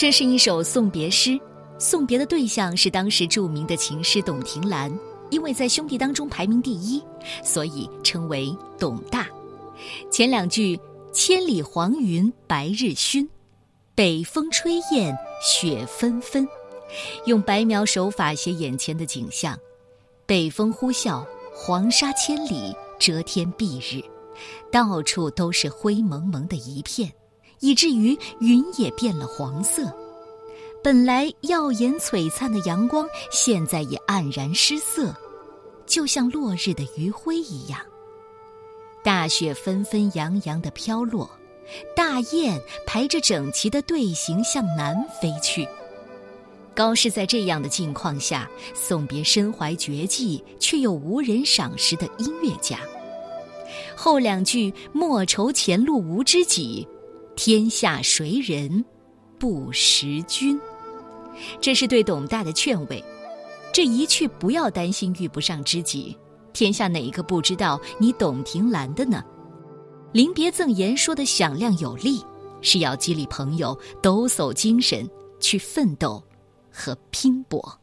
这是一首送别诗，送别的对象是当时著名的琴师董庭兰。因为在兄弟当中排名第一，所以称为董大。前两句“千里黄云白日曛，北风吹雁雪纷纷”，用白描手法写眼前的景象：北风呼啸，黄沙千里，遮天蔽日，到处都是灰蒙蒙的一片。以至于云也变了黄色，本来耀眼璀璨的阳光，现在也黯然失色，就像落日的余晖一样。大雪纷纷扬扬的飘落，大雁排着整齐的队形向南飞去。高适在这样的境况下送别身怀绝技却又无人赏识的音乐家。后两句“莫愁前路无知己”。天下谁人不识君？这是对董大的劝慰。这一去不要担心遇不上知己，天下哪一个不知道你董庭兰的呢？临别赠言说的响亮有力，是要激励朋友抖擞精神去奋斗和拼搏。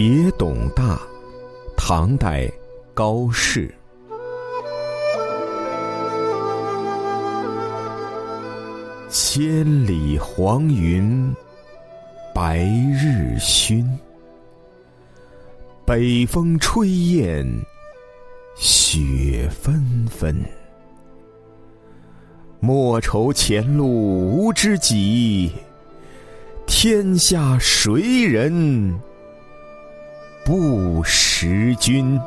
别董大，唐代，高适。千里黄云，白日曛。北风吹雁，雪纷纷。莫愁前路无知己，天下谁人？不识君。